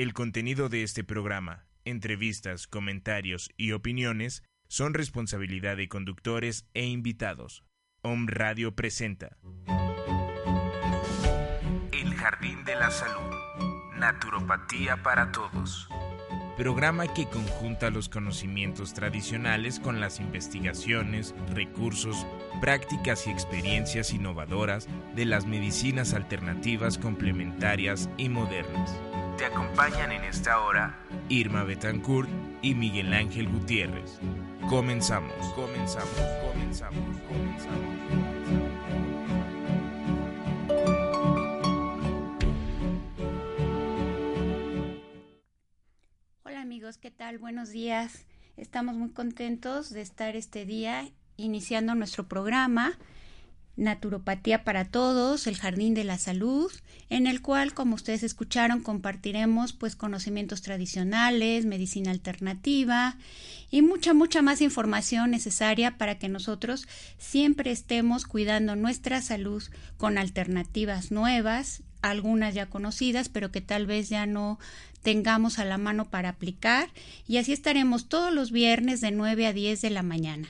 El contenido de este programa, entrevistas, comentarios y opiniones son responsabilidad de conductores e invitados. Om Radio presenta El Jardín de la Salud. Naturopatía para Todos. Programa que conjunta los conocimientos tradicionales con las investigaciones, recursos, prácticas y experiencias innovadoras de las medicinas alternativas complementarias y modernas. Te acompañan en esta hora Irma Betancourt y Miguel Ángel Gutiérrez. Comenzamos, comenzamos, comenzamos, comenzamos. ¿Qué tal? Buenos días. Estamos muy contentos de estar este día iniciando nuestro programa Naturopatía para Todos, el Jardín de la Salud, en el cual, como ustedes escucharon, compartiremos pues conocimientos tradicionales, medicina alternativa y mucha, mucha más información necesaria para que nosotros siempre estemos cuidando nuestra salud con alternativas nuevas, algunas ya conocidas, pero que tal vez ya no tengamos a la mano para aplicar y así estaremos todos los viernes de 9 a 10 de la mañana.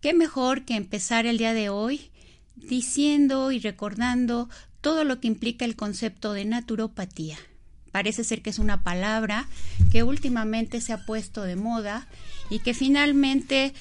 ¿Qué mejor que empezar el día de hoy diciendo y recordando todo lo que implica el concepto de naturopatía. Parece ser que es una palabra que últimamente se ha puesto de moda y que finalmente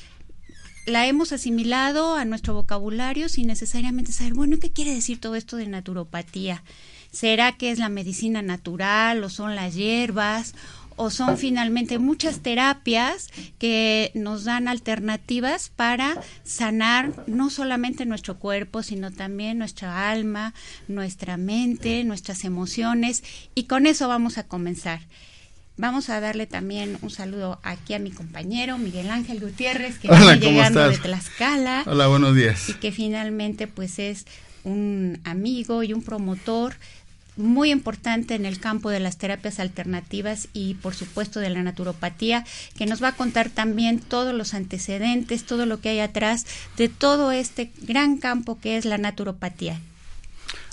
la hemos asimilado a nuestro vocabulario sin necesariamente saber, bueno, ¿qué quiere decir todo esto de naturopatía? ¿Será que es la medicina natural o son las hierbas o son finalmente muchas terapias que nos dan alternativas para sanar no solamente nuestro cuerpo, sino también nuestra alma, nuestra mente, nuestras emociones. Y con eso vamos a comenzar. Vamos a darle también un saludo aquí a mi compañero Miguel Ángel Gutiérrez, que está llegando de Tlaxcala. Hola, buenos días. Y que finalmente pues es un amigo y un promotor muy importante en el campo de las terapias alternativas y por supuesto de la naturopatía, que nos va a contar también todos los antecedentes, todo lo que hay atrás de todo este gran campo que es la naturopatía.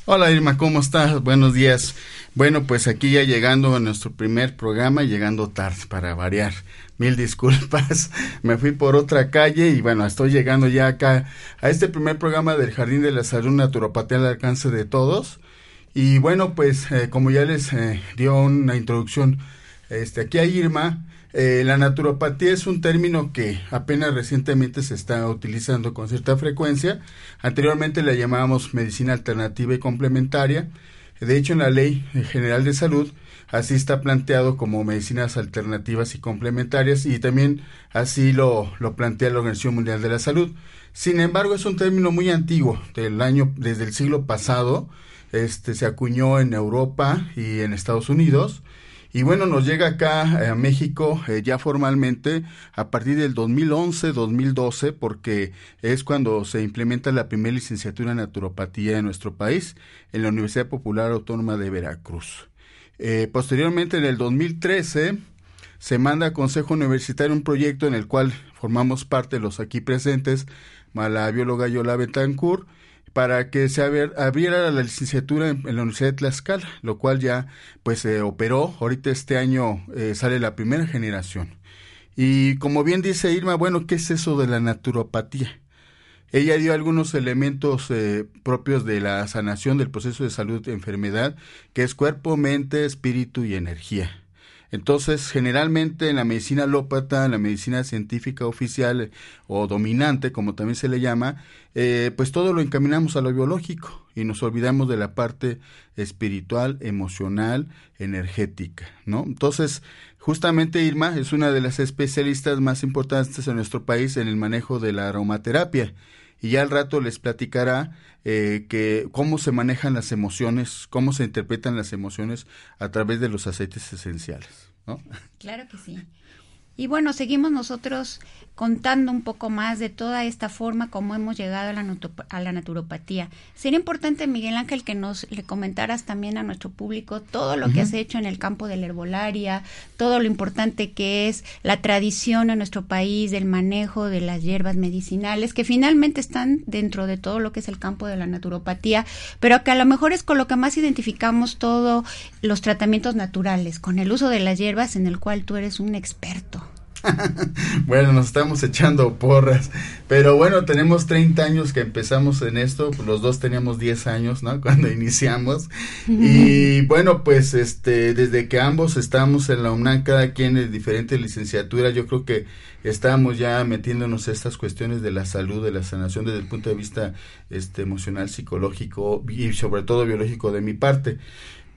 Hola Irma, ¿cómo estás? Buenos días. Bueno, pues aquí ya llegando a nuestro primer programa, llegando tarde para variar. Mil disculpas, me fui por otra calle y bueno, estoy llegando ya acá a este primer programa del Jardín de la Salud Naturopatía al alcance de todos. Y bueno, pues eh, como ya les eh, dio una introducción este, aquí a Irma, eh, la naturopatía es un término que apenas recientemente se está utilizando con cierta frecuencia. Anteriormente la llamábamos medicina alternativa y complementaria. De hecho, en la Ley General de Salud así está planteado como medicinas alternativas y complementarias y también así lo, lo plantea la Organización Mundial de la Salud. Sin embargo, es un término muy antiguo, del año, desde el siglo pasado, este se acuñó en Europa y en Estados Unidos. Y bueno, nos llega acá a México eh, ya formalmente a partir del 2011-2012 porque es cuando se implementa la primera licenciatura en naturopatía en nuestro país en la Universidad Popular Autónoma de Veracruz. Eh, posteriormente, en el 2013, se manda a Consejo Universitario un proyecto en el cual formamos parte los aquí presentes, la bióloga Yola Betancourt, para que se abriera la licenciatura en, la Universidad de Tlaxcala, lo cual ya pues se operó. Ahorita este año eh, sale la primera generación. Y como bien dice Irma, bueno, ¿qué es eso de la naturopatía? Ella dio algunos elementos eh, propios de la sanación del proceso de salud de enfermedad, que es cuerpo, mente, espíritu y energía. Entonces, generalmente en la medicina alópata, en la medicina científica oficial o dominante, como también se le llama, eh, pues todo lo encaminamos a lo biológico y nos olvidamos de la parte espiritual, emocional, energética, ¿no? Entonces, justamente Irma es una de las especialistas más importantes en nuestro país en el manejo de la aromaterapia y ya al rato les platicará eh, que cómo se manejan las emociones, cómo se interpretan las emociones a través de los aceites esenciales. ¿No? Claro que sí. Y bueno, seguimos nosotros contando un poco más de toda esta forma como hemos llegado a la, a la naturopatía. Sería importante, Miguel Ángel, que nos le comentaras también a nuestro público todo lo que has hecho en el campo de la herbolaria, todo lo importante que es la tradición en nuestro país del manejo de las hierbas medicinales, que finalmente están dentro de todo lo que es el campo de la naturopatía, pero que a lo mejor es con lo que más identificamos todos los tratamientos naturales, con el uso de las hierbas en el cual tú eres un experto. bueno, nos estamos echando porras. Pero bueno, tenemos 30 años que empezamos en esto. Pues los dos teníamos 10 años, ¿no? Cuando iniciamos. Y bueno, pues este, desde que ambos estamos en la UNAM, cada quien en diferente licenciatura, yo creo que estamos ya metiéndonos estas cuestiones de la salud, de la sanación desde el punto de vista este, emocional, psicológico y sobre todo biológico de mi parte.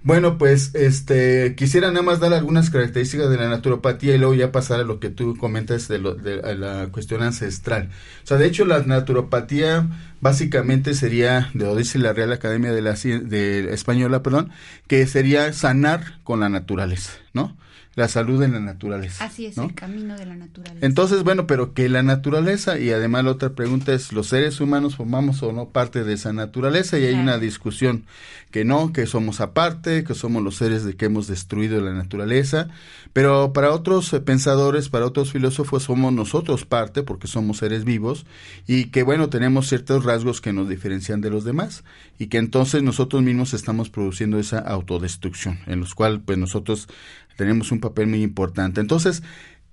Bueno, pues este quisiera nada más dar algunas características de la naturopatía y luego ya pasar a lo que tú comentas de, lo, de la cuestión ancestral. O sea, de hecho la naturopatía básicamente sería, de lo dice la Real Academia de la de Española, perdón, que sería sanar con la naturaleza, ¿no? La salud en la naturaleza. Así es, el camino de la naturaleza. Entonces, bueno, pero que la naturaleza, y además la otra pregunta es, ¿los seres humanos formamos o no parte de esa naturaleza? Y hay una discusión que no, que somos aparte, que somos los seres de que hemos destruido la naturaleza, pero para otros pensadores, para otros filósofos, somos nosotros parte, porque somos seres vivos, y que, bueno, tenemos ciertos rasgos que nos diferencian de los demás, y que entonces nosotros mismos estamos produciendo esa autodestrucción, en los cuales, pues, nosotros tenemos un papel muy importante. Entonces,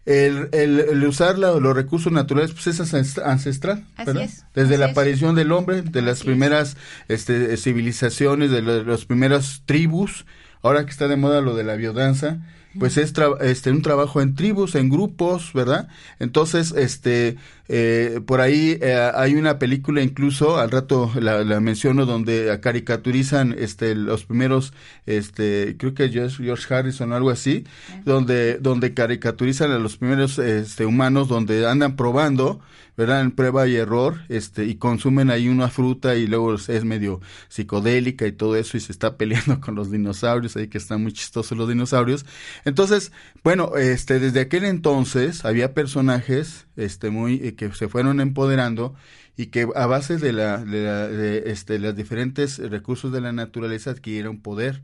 el, el, usar los recursos naturales pues es ancestral, ¿verdad? Desde la aparición del hombre, de las primeras este, civilizaciones, de las primeras tribus, ahora que está de moda lo de la biodanza, pues es este un trabajo en tribus, en grupos, ¿verdad? Entonces, este eh, por ahí eh, hay una película incluso al rato la, la, menciono donde caricaturizan este los primeros este creo que George, George Harrison o algo así, donde donde caricaturizan a los primeros este humanos donde andan probando ¿verdad? En prueba y error, este, y consumen ahí una fruta y luego es medio psicodélica y todo eso y se está peleando con los dinosaurios, ahí que están muy chistosos los dinosaurios. Entonces, bueno, este, desde aquel entonces había personajes, este, muy, que se fueron empoderando y que a base de la, de, la, de este, los diferentes recursos de la naturaleza adquirieron poder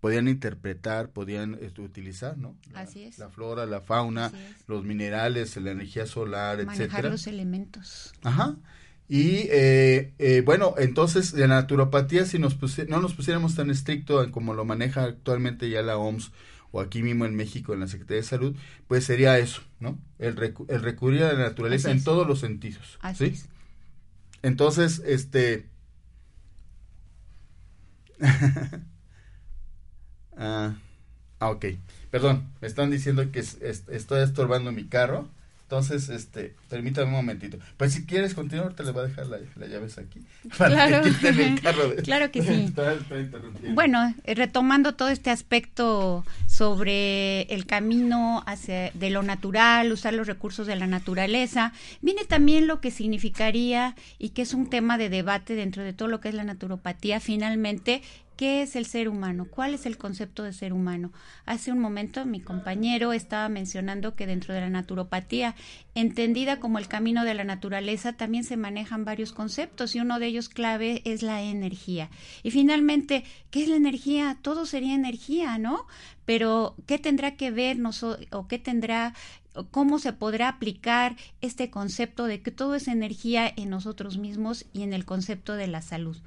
podían interpretar, podían este, utilizar, ¿no? La, Así es. La flora, la fauna, los minerales, la energía solar, Manejar etcétera. los elementos. Ajá. Y eh, eh, bueno, entonces de naturopatía, si nos no nos pusiéramos tan estricto como lo maneja actualmente ya la OMS o aquí mismo en México en la Secretaría de Salud, pues sería eso, ¿no? El, el recurrir a la naturaleza en todos los sentidos. Así ¿sí? es. Entonces, este... Ah, ah, ok. Perdón, me están diciendo que estoy estorbando mi carro. Entonces, este, permítame un momentito. Pues si quieres continuar, te le voy a dejar la, llaves aquí. Claro, que claro que sí. bueno, eh, retomando todo este aspecto sobre el camino hacia de lo natural, usar los recursos de la naturaleza, viene también lo que significaría y que es un tema de debate dentro de todo lo que es la naturopatía, finalmente ¿Qué es el ser humano? ¿Cuál es el concepto de ser humano? Hace un momento mi compañero estaba mencionando que dentro de la naturopatía, entendida como el camino de la naturaleza, también se manejan varios conceptos y uno de ellos clave es la energía. Y finalmente, ¿qué es la energía? Todo sería energía, ¿no? Pero ¿qué tendrá que ver o qué tendrá cómo se podrá aplicar este concepto de que todo es energía en nosotros mismos y en el concepto de la salud?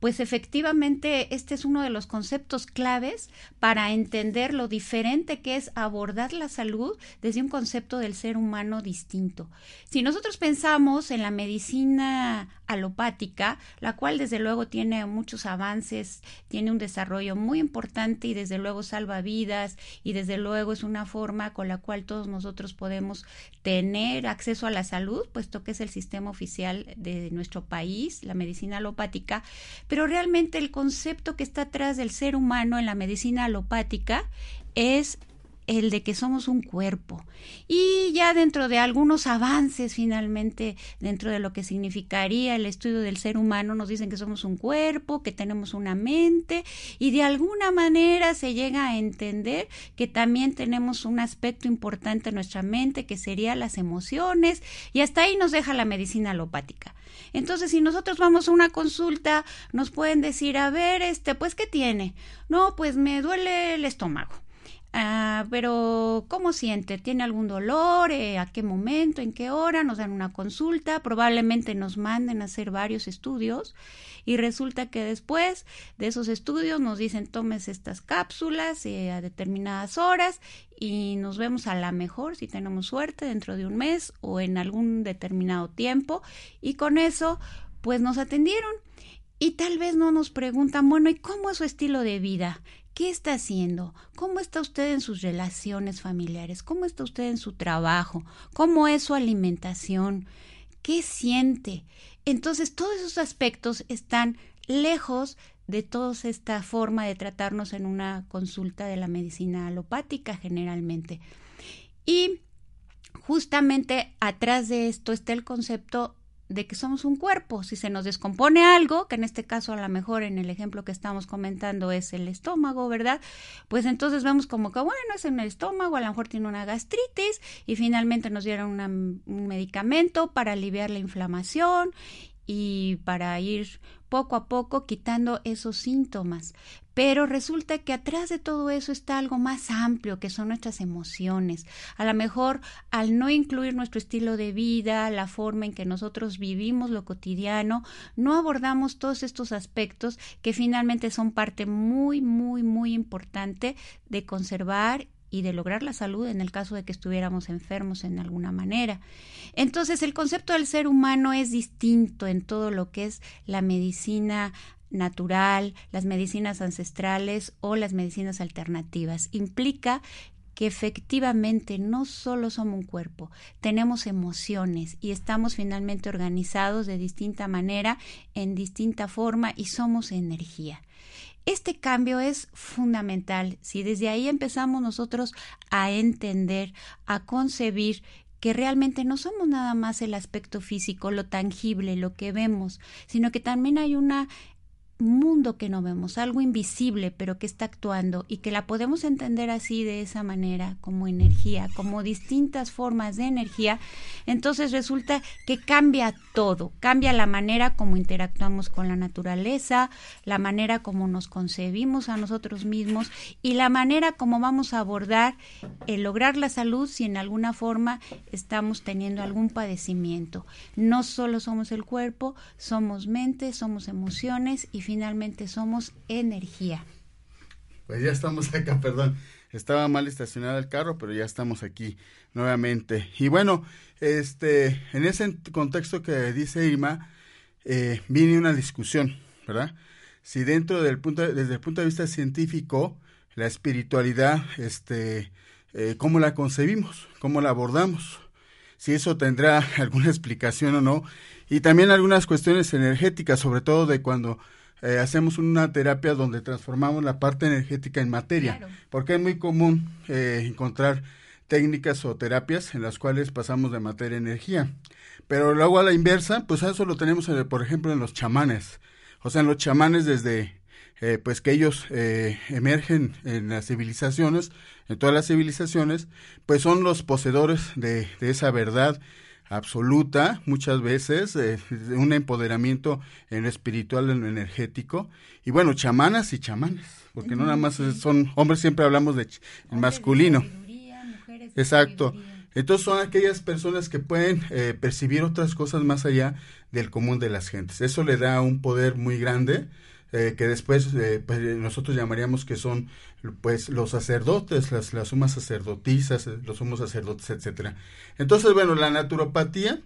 Pues efectivamente este es uno de los conceptos claves para entender lo diferente que es abordar la salud desde un concepto del ser humano distinto. Si nosotros pensamos en la medicina alopática, la cual desde luego tiene muchos avances, tiene un desarrollo muy importante y desde luego salva vidas y desde luego es una forma con la cual todos nosotros podemos tener acceso a la salud, puesto que es el sistema oficial de nuestro país, la medicina alopática, pero realmente el concepto que está atrás del ser humano en la medicina alopática es el de que somos un cuerpo. Y ya dentro de algunos avances finalmente, dentro de lo que significaría el estudio del ser humano, nos dicen que somos un cuerpo, que tenemos una mente y de alguna manera se llega a entender que también tenemos un aspecto importante en nuestra mente, que sería las emociones, y hasta ahí nos deja la medicina alopática. Entonces, si nosotros vamos a una consulta, nos pueden decir, a ver, este, pues, ¿qué tiene? No, pues me duele el estómago. Ah, pero ¿cómo siente? ¿Tiene algún dolor? Eh, ¿A qué momento? ¿En qué hora? Nos dan una consulta, probablemente nos manden a hacer varios estudios y resulta que después de esos estudios nos dicen tomes estas cápsulas eh, a determinadas horas y nos vemos a la mejor si tenemos suerte dentro de un mes o en algún determinado tiempo y con eso pues nos atendieron y tal vez no nos preguntan, bueno, ¿y cómo es su estilo de vida? ¿Qué está haciendo? ¿Cómo está usted en sus relaciones familiares? ¿Cómo está usted en su trabajo? ¿Cómo es su alimentación? ¿Qué siente? Entonces, todos esos aspectos están lejos de toda esta forma de tratarnos en una consulta de la medicina alopática generalmente. Y justamente atrás de esto está el concepto de que somos un cuerpo. Si se nos descompone algo, que en este caso a lo mejor en el ejemplo que estamos comentando es el estómago, ¿verdad? Pues entonces vemos como que, bueno, es en el estómago, a lo mejor tiene una gastritis y finalmente nos dieron un medicamento para aliviar la inflamación y para ir poco a poco quitando esos síntomas. Pero resulta que atrás de todo eso está algo más amplio, que son nuestras emociones. A lo mejor al no incluir nuestro estilo de vida, la forma en que nosotros vivimos lo cotidiano, no abordamos todos estos aspectos que finalmente son parte muy, muy, muy importante de conservar y de lograr la salud en el caso de que estuviéramos enfermos en alguna manera. Entonces, el concepto del ser humano es distinto en todo lo que es la medicina natural, las medicinas ancestrales o las medicinas alternativas. Implica que efectivamente no solo somos un cuerpo, tenemos emociones y estamos finalmente organizados de distinta manera, en distinta forma y somos energía. Este cambio es fundamental. Si desde ahí empezamos nosotros a entender, a concebir que realmente no somos nada más el aspecto físico, lo tangible, lo que vemos, sino que también hay una mundo que no vemos, algo invisible pero que está actuando y que la podemos entender así de esa manera, como energía, como distintas formas de energía, entonces resulta que cambia todo, cambia la manera como interactuamos con la naturaleza, la manera como nos concebimos a nosotros mismos y la manera como vamos a abordar el lograr la salud si en alguna forma estamos teniendo algún padecimiento. No solo somos el cuerpo, somos mente, somos emociones y finalmente somos energía. Pues ya estamos acá, perdón. Estaba mal estacionado el carro, pero ya estamos aquí nuevamente. Y bueno, este, en ese contexto que dice Irma, eh, viene una discusión, ¿verdad? Si dentro del punto, desde el punto de vista científico, la espiritualidad, este, eh, cómo la concebimos, cómo la abordamos, si eso tendrá alguna explicación o no, y también algunas cuestiones energéticas, sobre todo de cuando eh, hacemos una terapia donde transformamos la parte energética en materia, porque es muy común eh, encontrar técnicas o terapias en las cuales pasamos de materia a energía. Pero luego a la inversa, pues eso lo tenemos, eh, por ejemplo, en los chamanes. O sea, en los chamanes desde pues que ellos emergen en las civilizaciones, en todas las civilizaciones, pues son los poseedores de, de esa verdad absoluta, muchas veces, eh, un empoderamiento en lo espiritual, en lo energético, y bueno, chamanas y chamanes, porque no nada más son hombres, siempre hablamos de masculino. Exacto. Entonces son aquellas personas que pueden eh, percibir otras cosas más allá del común de las gentes. Eso le da un poder muy grande eh, que después eh, pues, nosotros llamaríamos que son pues los sacerdotes, las, las sumas sacerdotisas, eh, los sumos sacerdotes, etcétera. Entonces, bueno, la naturopatía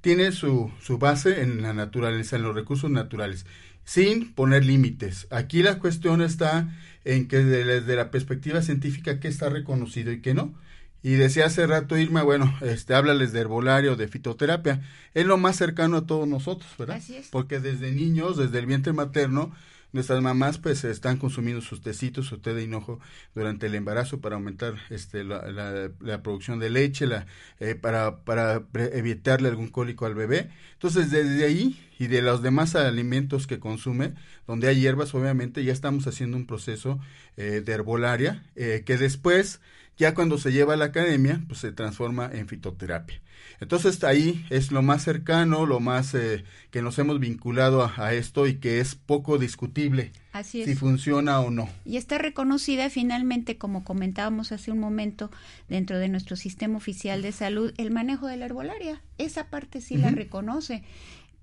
tiene su, su base en la naturaleza, en los recursos naturales, sin poner límites. Aquí la cuestión está en que desde la perspectiva científica qué está reconocido y qué no. Y decía hace rato Irma, bueno, este, háblales de herbolario, de fitoterapia. Es lo más cercano a todos nosotros, ¿verdad? Así es. Porque desde niños, desde el vientre materno, nuestras mamás pues están consumiendo sus tecitos, su té de hinojo durante el embarazo para aumentar este, la, la, producción de leche, la, eh, para, para evitarle algún cólico al bebé. Entonces desde ahí y de los demás alimentos que consume, donde hay hierbas, obviamente ya estamos haciendo un proceso eh, de herbolaria eh, que después, ya cuando se lleva a la academia, pues se transforma en fitoterapia. Entonces ahí es lo más cercano, lo más eh, que nos hemos vinculado a, esto y que es poco discutible si funciona o no. Y está reconocida finalmente, como comentábamos hace un momento, dentro de nuestro sistema oficial de salud, el manejo de la herbolaria. Esa parte sí la reconoce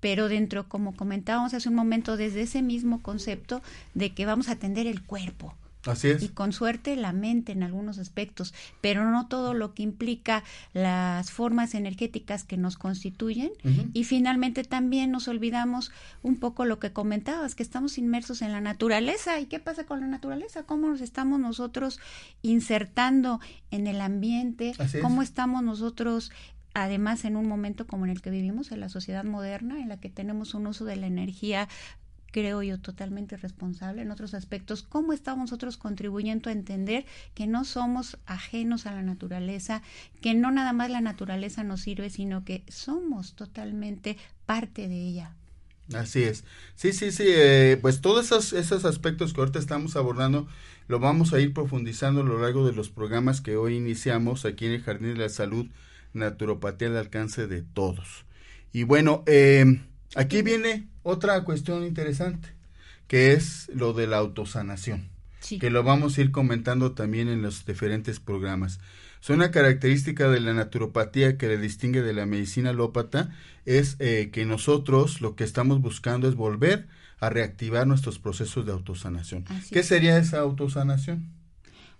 pero dentro, como comentábamos hace un momento, desde ese mismo concepto de que vamos a atender el cuerpo, Así es. Y con suerte la mente en algunos aspectos, pero no todo lo que implica las formas energéticas que nos constituyen. Y finalmente también nos olvidamos un poco lo que comentabas, que estamos inmersos en la naturaleza. ¿Y qué pasa con la naturaleza? ¿Cómo nos estamos nosotros insertando en el ambiente? ¿Cómo estamos nosotros además en un momento como en el que vivimos en la sociedad moderna en la que tenemos un uso de la energía creo yo, totalmente responsable en otros aspectos, cómo estamos nosotros contribuyendo a entender que no somos ajenos a la naturaleza, que no nada más la naturaleza nos sirve, sino que somos totalmente parte de ella. Así es. Sí, sí, sí. Eh, pues todos esos, esos aspectos que ahorita estamos abordando lo vamos a ir profundizando a lo largo de los programas que hoy iniciamos aquí en el Jardín de la Salud, Naturopatía al alcance de todos. Y bueno, eh, Aquí viene otra cuestión interesante, que es lo de la autosanación, que lo vamos a ir comentando también en los diferentes programas. Es una característica de la naturopatía que le distingue de la medicina alópata, es eh, que nosotros lo que estamos buscando es volver a reactivar nuestros procesos de autosanación. ¿Qué sería esa autosanación?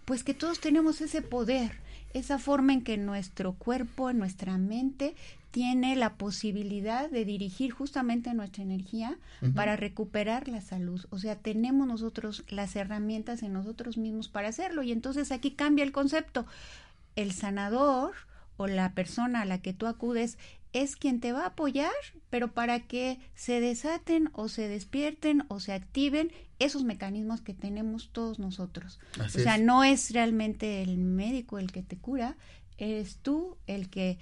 Pues que todos tenemos ese poder, esa forma en que nuestro cuerpo, nuestra mente tiene la posibilidad de dirigir justamente nuestra energía para recuperar la salud. O sea, tenemos nosotros las herramientas en nosotros mismos para hacerlo. Y entonces aquí cambia el concepto. El sanador o la persona a la que tú acudes es quien te va a apoyar, pero para que se desaten o se despierten o se activen esos mecanismos que tenemos todos nosotros. o sea, no es realmente el médico el que te cura, eres tú el que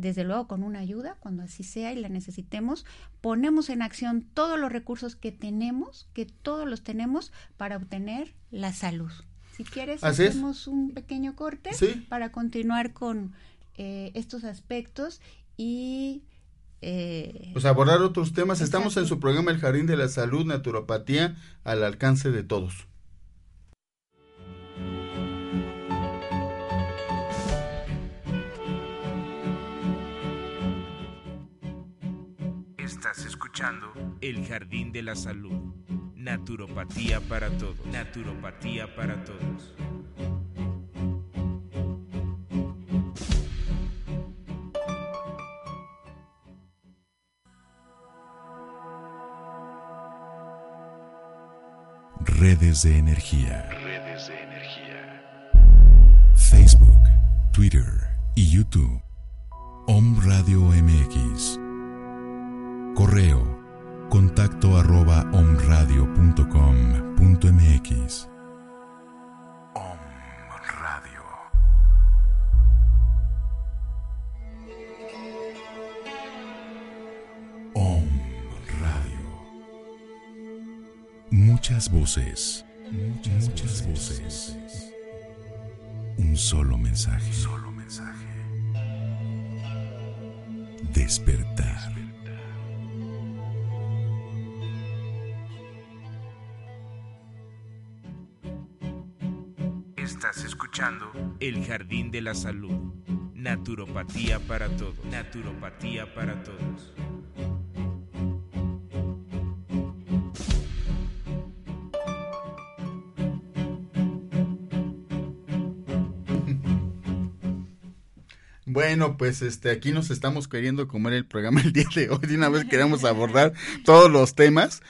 desde luego con una ayuda, cuando así sea y la necesitemos, ponemos en acción todos los recursos que tenemos, que todos los tenemos para obtener la salud. Si quieres, hacemos un pequeño corte para continuar con eh, estos aspectos y... Eh, pues abordar otros temas. Estamos en su programa El Jardín de la Salud, Naturopatía, al alcance de todos. El Jardín de la Salud. Naturopatía para todos. Naturopatía para todos. Redes de energía. Redes de energía. Facebook, Twitter y YouTube. Om Radio MX. Correo contacto arroba omradio.com.mx. Om Radio. Om Radio. Muchas voces. Muchas, muchas voces. Un solo mensaje. solo mensaje. Despertar. El Jardín de la Salud. Naturopatía para todos. Naturopatía para todos. Bueno, pues este aquí nos estamos queriendo comer el programa el día de hoy. De una vez queremos abordar todos los temas.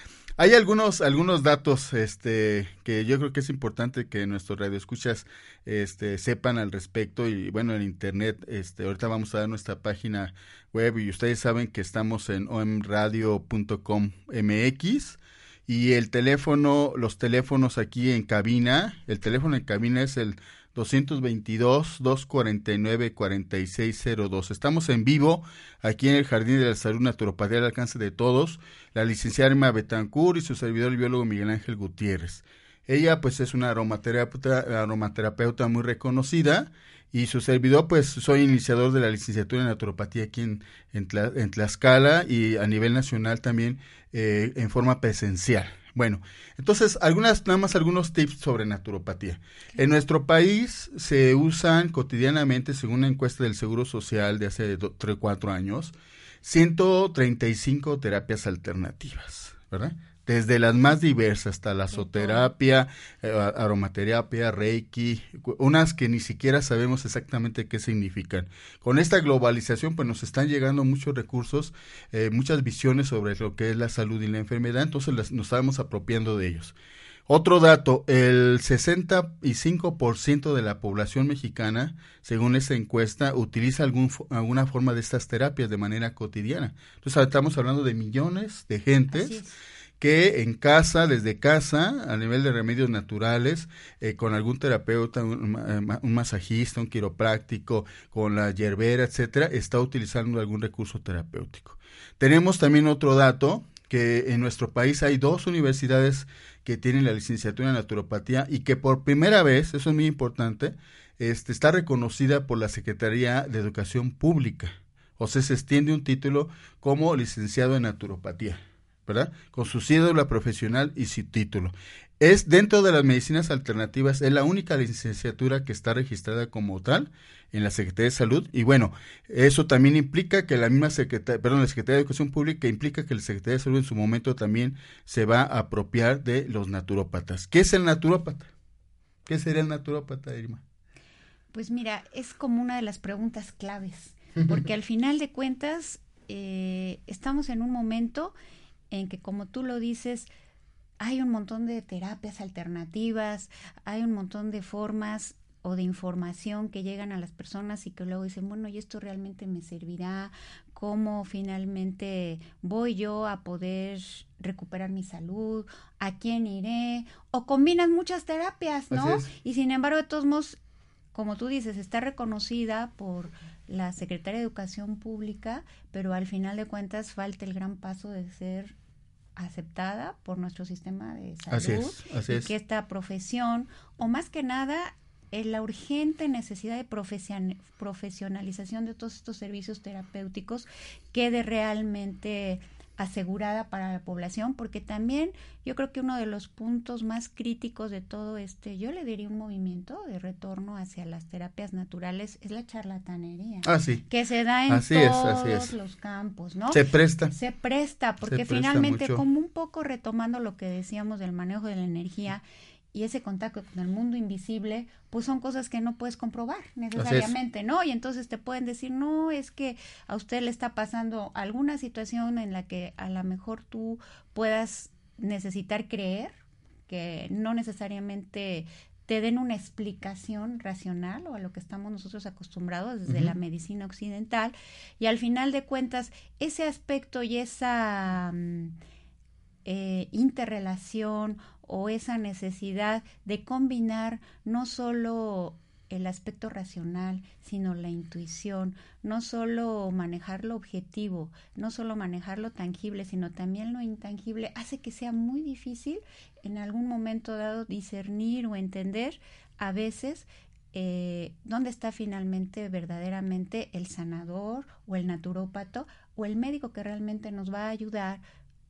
Hay algunos, algunos datos este, que yo creo que es importante que nuestros radioescuchas este, sepan al respecto y bueno, en internet, este, ahorita vamos a dar nuestra página web y ustedes saben que estamos en omradio.com.mx y el teléfono, los teléfonos aquí en cabina, el teléfono en cabina es el 222-249-4602. Estamos en vivo aquí en el Jardín de la Salud Naturopatía al alcance de todos, la licenciada Emma Betancourt y su servidor el biólogo Miguel Ángel Gutiérrez. Ella pues es una aromaterapeuta, aromaterapeuta muy reconocida y su servidor pues soy iniciador de la licenciatura en naturopatía aquí en, en, Tlaxcala y a nivel nacional también eh, en forma presencial. Bueno, entonces, algunas, nada más algunos tips sobre naturopatía. En nuestro país se usan cotidianamente, según una encuesta del Seguro Social de hace 3 o 4 años, 135 terapias alternativas, ¿verdad? Desde las más diversas, hasta la zooterapia, eh, aromaterapia, reiki, unas que ni siquiera sabemos exactamente qué significan. Con esta globalización, pues nos están llegando muchos recursos, eh, muchas visiones sobre lo que es la salud y la enfermedad, entonces nos estamos apropiando de ellos. Otro dato, el 65% de la población mexicana, según esta encuesta, utiliza algún, alguna forma de estas terapias de manera cotidiana. Entonces estamos hablando de millones de gentes que en casa, desde casa, a nivel de remedios naturales, eh, con algún terapeuta, un, masajista, un quiropráctico, con la yerbera, etcétera, está utilizando algún recurso terapéutico. Tenemos también otro dato que en nuestro país hay dos universidades que tienen la licenciatura en naturopatía y que por primera vez, eso es muy importante, este, está reconocida por la Secretaría de Educación Pública. O sea, se extiende un título como licenciado en naturopatía. ¿Verdad? Con su cédula profesional y su título. Es dentro de las medicinas alternativas, es la única licenciatura que está registrada como tal en la Secretaría de Salud. Y bueno, eso también implica que la misma Secretaría, perdón, la Secretaría de Educación Pública implica que la Secretaría de Salud en su momento también se va a apropiar de los naturópatas. ¿Qué es el naturópata? ¿Qué sería el naturópata, Irma? Pues mira, es como una de las preguntas claves, porque al final de cuentas eh, estamos en un momento en que, como tú lo dices, hay un montón de terapias alternativas, hay un montón de formas o de información que llegan a las personas y que luego dicen, bueno, ¿y esto realmente me servirá? ¿Cómo finalmente voy yo a poder recuperar mi salud? ¿A quién iré? O combinan muchas terapias, ¿no? Y sin embargo, de todos modos, como tú dices, está reconocida por la Secretaría de Educación Pública, pero al final de cuentas falta el gran paso de ser aceptada por nuestro sistema de salud y que esta profesión o más que nada es la urgente necesidad de profesionalización de todos estos servicios terapéuticos quede realmente asegurada para la población, porque también yo creo que uno de los puntos más críticos de todo este, yo le diría un movimiento de retorno hacia las terapias naturales, es la charlatanería. Ah, sí. Que se da en todos los campos, ¿no? Se presta. Se presta, porque finalmente, como un poco retomando lo que decíamos del manejo de la energía, y ese contacto con el mundo invisible, pues son cosas que no puedes comprobar necesariamente, ¿no? Y entonces te pueden decir, no, es que a usted le está pasando alguna situación en la que a lo mejor tú puedas necesitar creer, que no necesariamente te den una explicación racional o a lo que estamos nosotros acostumbrados desde la medicina occidental y al final de cuentas ese aspecto y esa mm, eh, interrelación o esa necesidad de combinar no solo el aspecto racional, sino la intuición, no solo manejar lo objetivo, no solo manejar lo tangible, sino también lo intangible, hace que sea muy difícil en algún momento dado discernir o entender a veces eh, dónde está finalmente verdaderamente el sanador o el naturópato o el médico que realmente nos va a ayudar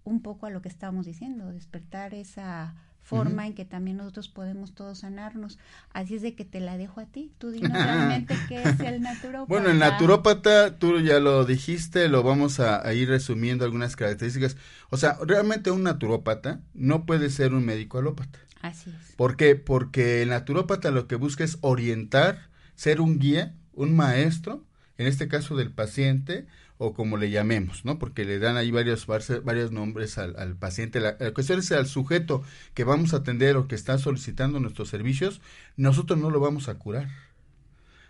un poco a lo que estamos diciendo, despertar esa forma en que también nosotros podemos todos sanarnos. Así es de que te la dejo a ti. Tú dinos realmente qué es el naturópata. Bueno, el naturópata, tú ya lo dijiste, lo vamos a, ir resumiendo algunas características. O sea, realmente un naturópata no puede ser un médico alópata. Así es. ¿Por qué? Porque el naturópata lo que busca es orientar, ser un guía, un maestro, en este caso del paciente, o como le llamemos, ¿no? Porque le dan ahí varios, varios nombres al, paciente. La, cuestión es al sujeto que vamos a atender o que está solicitando nuestros servicios, nosotros no lo vamos a curar.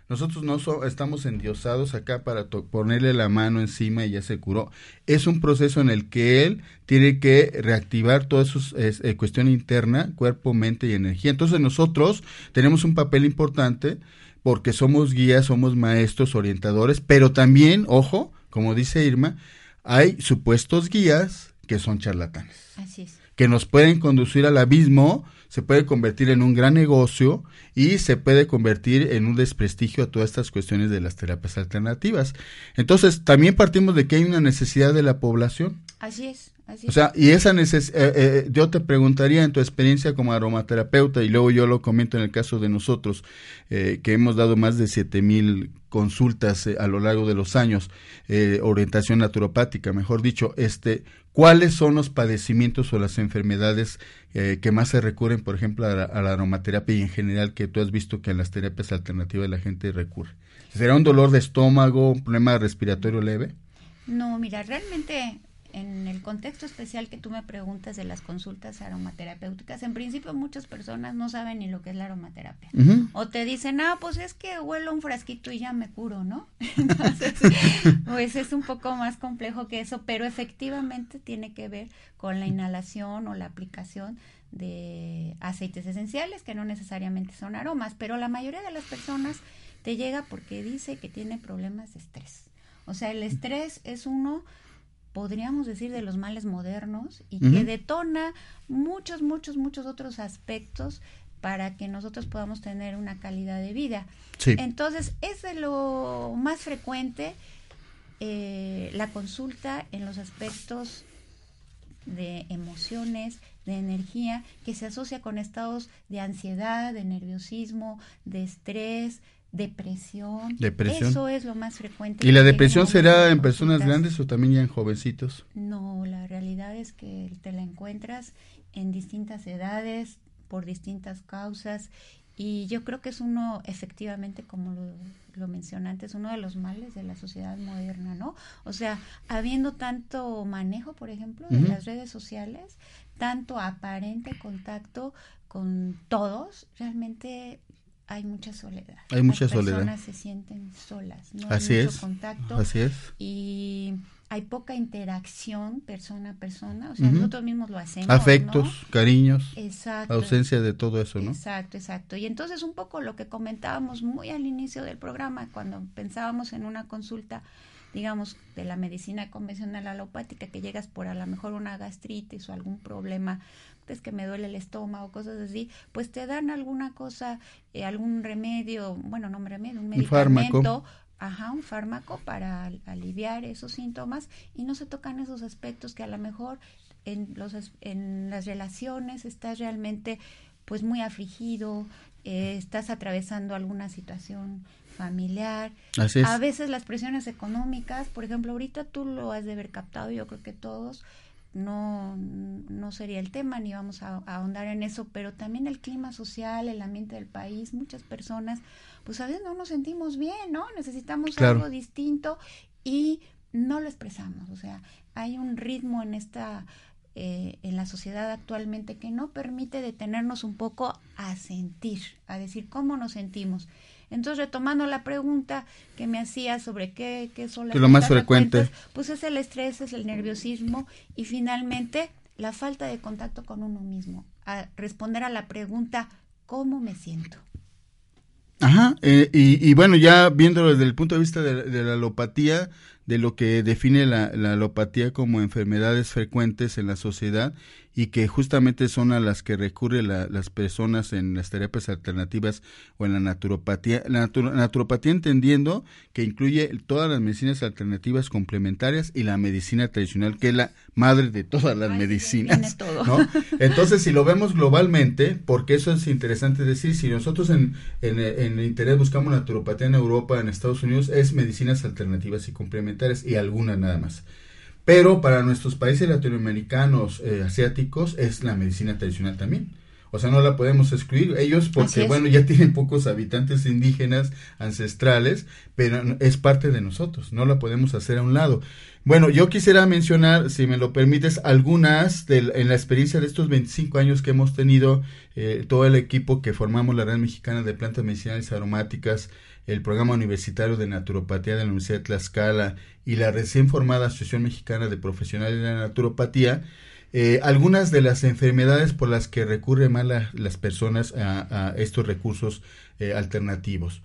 Nosotros no estamos endiosados acá para ponerle la mano encima y ya se curó. Es un proceso en el que él tiene que reactivar toda su eh, cuestión interna, cuerpo, mente y energía. Entonces nosotros tenemos un papel importante porque somos guías, somos maestros, orientadores, pero también, ojo, como dice Irma, hay supuestos guías que son charlatanes. Así es. Que nos pueden conducir al abismo, se puede convertir en un gran negocio y se puede convertir en un desprestigio a todas estas cuestiones de las terapias alternativas. Entonces, también partimos de que hay una necesidad de la población. Así es. Así o sea, y esa necesidad, eh, eh, yo te preguntaría en tu experiencia como aromaterapeuta, y luego yo lo comento en el caso de nosotros, eh, que hemos dado más de siete mil consultas a lo largo de los años, orientación naturopática, mejor dicho, este, ¿cuáles son los padecimientos o las enfermedades que más se recurren, por ejemplo, a la, aromaterapia y en general que tú has visto que en las terapias alternativas la gente recurre? ¿Será un dolor de estómago, un problema respiratorio leve? No, mira, realmente en el contexto especial que tú me preguntas de las consultas aromaterapéuticas, en principio muchas personas no saben ni lo que es la aromaterapia. O te dicen, ah, pues es que huelo un frasquito y ya me curo, ¿no? Entonces, pues es un poco más complejo que eso, pero efectivamente tiene que ver con la inhalación o la aplicación de aceites esenciales, que no necesariamente son aromas, pero la mayoría de las personas te llega porque dice que tiene problemas de estrés. O sea, el estrés es uno podríamos decir, de los males modernos y que detona muchos, muchos, muchos otros aspectos para que nosotros podamos tener una calidad de vida. Entonces, es de lo más frecuente eh, la consulta en los aspectos de emociones, de energía, que se asocia con estados de ansiedad, de nerviosismo, de estrés, Depresión. Eso es lo más frecuente. ¿Y la depresión será en personas grandes o también ya en jovencitos? No, la realidad es que te la encuentras en distintas edades, por distintas causas, y yo creo que es uno, efectivamente, como lo, lo mencioné antes, uno de los males de la sociedad moderna, ¿no? O sea, habiendo tanto manejo, por ejemplo, de las redes sociales, tanto aparente contacto con todos, realmente hay mucha soledad. Hay mucha Las soledad. personas se sienten solas, no así hay mucho es, contacto. Así es. Y hay poca interacción persona a persona, o sea, nosotros mismos lo hacemos. Afectos, cariños, exacto. ausencia de todo eso, ¿no? Exacto, exacto. Y entonces un poco lo que comentábamos muy al inicio del programa, cuando pensábamos en una consulta, digamos, de la medicina convencional alopática, que llegas por a lo mejor una gastritis o algún problema que me duele el estómago, cosas así, pues te dan alguna cosa, eh, algún remedio, bueno, no un remedio, un medicamento. Ajá, un fármaco para aliviar esos síntomas y no se tocan esos aspectos que a lo mejor en, los, en las relaciones estás realmente pues muy afligido, eh, estás atravesando alguna situación familiar. Así es. A veces las presiones económicas, por ejemplo, ahorita tú lo has de haber captado, yo creo que todos, no, no sería el tema ni vamos a, ahondar en eso, pero también el clima social, el ambiente del país, muchas personas, pues a veces no nos sentimos bien, ¿no? Necesitamos algo distinto y no lo expresamos, o sea, hay un ritmo en esta eh, en la sociedad actualmente que no permite detenernos un poco a sentir, a decir cómo nos sentimos. Entonces, retomando la pregunta que me hacía sobre qué, qué son las lo más frecuente, pues es el estrés, es el nerviosismo y finalmente la falta de contacto con uno mismo, a responder a la pregunta ¿cómo me siento? Ajá, eh, y, bueno, ya viéndolo desde el punto de vista de, la alopatía, de lo que define la, la, alopatía como enfermedades frecuentes en la sociedad y que justamente son a las que recurren las personas en las terapias alternativas o en la naturopatía. La naturopatía entendiendo que incluye todas las medicinas alternativas complementarias y la medicina tradicional, que es la madre de todas las medicinas. Entonces, si lo vemos globalmente, porque eso es interesante decir, si nosotros en, en, en Internet buscamos naturopatía en Europa, en Estados Unidos, es medicinas alternativas y complementarias y algunas nada más. Pero para nuestros países latinoamericanos, eh, asiáticos, es la medicina tradicional también. O sea, no la podemos excluir. Ellos, porque, bueno, ya tienen pocos habitantes indígenas ancestrales, pero es parte de nosotros. No la podemos hacer a un lado. Bueno, yo quisiera mencionar, si me lo permites, algunas de, en la experiencia de estos 25 años que hemos tenido, eh, todo el equipo que formamos la Red Mexicana de Plantas Medicinales Aromáticas, el Programa Universitario de Naturopatía de la Universidad de Tlaxcala y la recién formada Asociación Mexicana de Profesionales de la Naturopatía, eh, algunas de las enfermedades por las que recurren más las personas a, estos recursos eh, alternativos.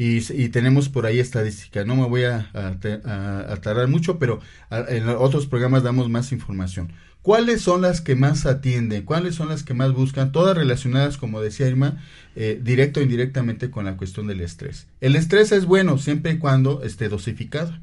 Y, tenemos por ahí estadística. No me voy a, tardar mucho, pero en otros programas damos más información. ¿Cuáles son las que más atienden? ¿Cuáles son las que más buscan? Todas relacionadas, como decía Irma, eh, directo o indirectamente con la cuestión del estrés. El estrés es bueno siempre y cuando esté dosificado.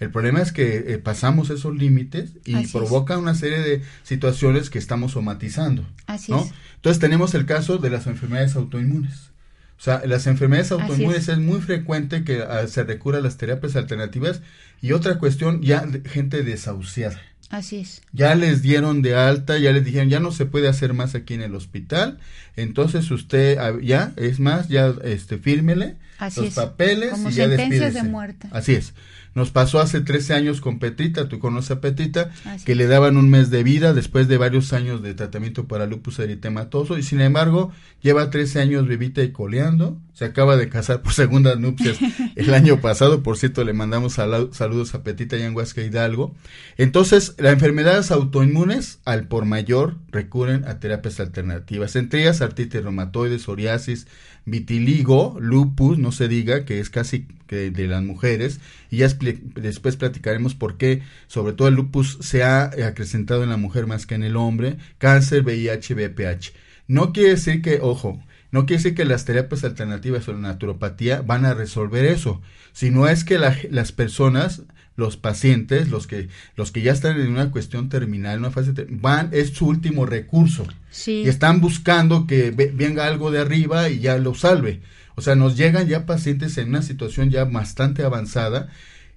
El problema es que eh, pasamos esos límites y provoca una serie de situaciones que estamos somatizando. Así es. Entonces tenemos el caso de las enfermedades autoinmunes. O sea, las enfermedades autoinmunes es. muy frecuente que ah, se recurra a las terapias alternativas y otra cuestión, ya gente desahuciada. Así es. Ya les dieron de alta, ya les dijeron, ya no se puede hacer más aquí en el hospital, entonces usted ah, ya, es más, ya este fírmele los papeles y ya de muerte. Así es. Nos pasó hace 13 años con Petrita, tú conoces a Petrita, que le daban un mes de vida después de varios años de tratamiento para lupus eritematoso y sin embargo lleva 13 años vivita y coleando, se acaba de casar por segundas nupcias el año pasado, por cierto le mandamos saludos a Petrita y Huasca Hidalgo. Entonces, las enfermedades autoinmunes al por mayor recurren a terapias alternativas, entre ellas artritis reumatoide, psoriasis, vitiligo, lupus, no se diga, que es casi que de las mujeres, y ya después platicaremos por qué, sobre todo el lupus se ha acrecentado en la mujer más que en el hombre, cáncer, VIH, VPH. No quiere decir que, ojo, no quiere decir que las terapias alternativas o la naturopatía van a resolver eso, sino es que las personas los pacientes, los que, los que ya están en una cuestión terminal, una fase van, es su último recurso. Y están buscando que venga algo de arriba y ya lo salve. O sea, nos llegan ya pacientes en una situación ya bastante avanzada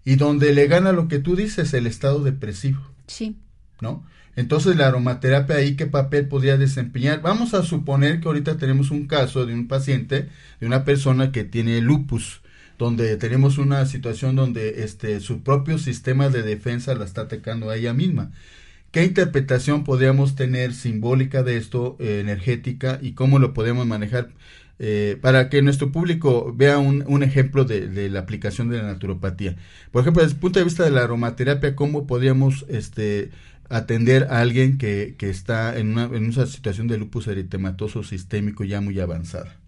y donde le gana lo que tú dices, el estado depresivo. Sí. ¿No? Entonces, la aromaterapia ahí, ¿qué papel podría desempeñar? Vamos a suponer que ahorita tenemos un caso de un paciente, de una persona que tiene lupus donde tenemos una situación donde este su propio sistema de defensa la está atacando a ella misma. ¿Qué interpretación podríamos tener simbólica de esto, eh, energética, y cómo lo podemos manejar eh, para que nuestro público vea un, un ejemplo de, de, la aplicación de la naturopatía? Por ejemplo, desde el punto de vista de la aromaterapia, ¿cómo podríamos este, atender a alguien que, que está en una, en una situación de lupus eritematoso sistémico ya muy avanzada?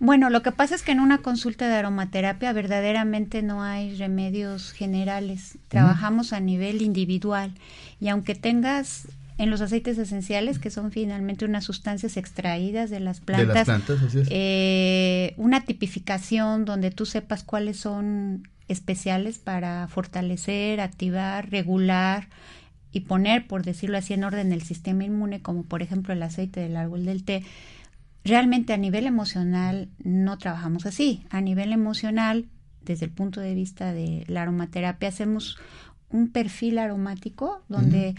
Bueno, lo que pasa es que en una consulta de aromaterapia verdaderamente no hay remedios generales. Trabajamos a nivel individual y aunque tengas en los aceites esenciales, que son finalmente unas sustancias extraídas de las plantas, eh, una tipificación donde tú sepas cuáles son especiales para fortalecer, activar, regular y poner, por decirlo así, en orden el sistema inmune, como por ejemplo el aceite del árbol del té Realmente a nivel emocional no trabajamos así. A nivel emocional, desde el punto de vista de la aromaterapia, hacemos un perfil aromático donde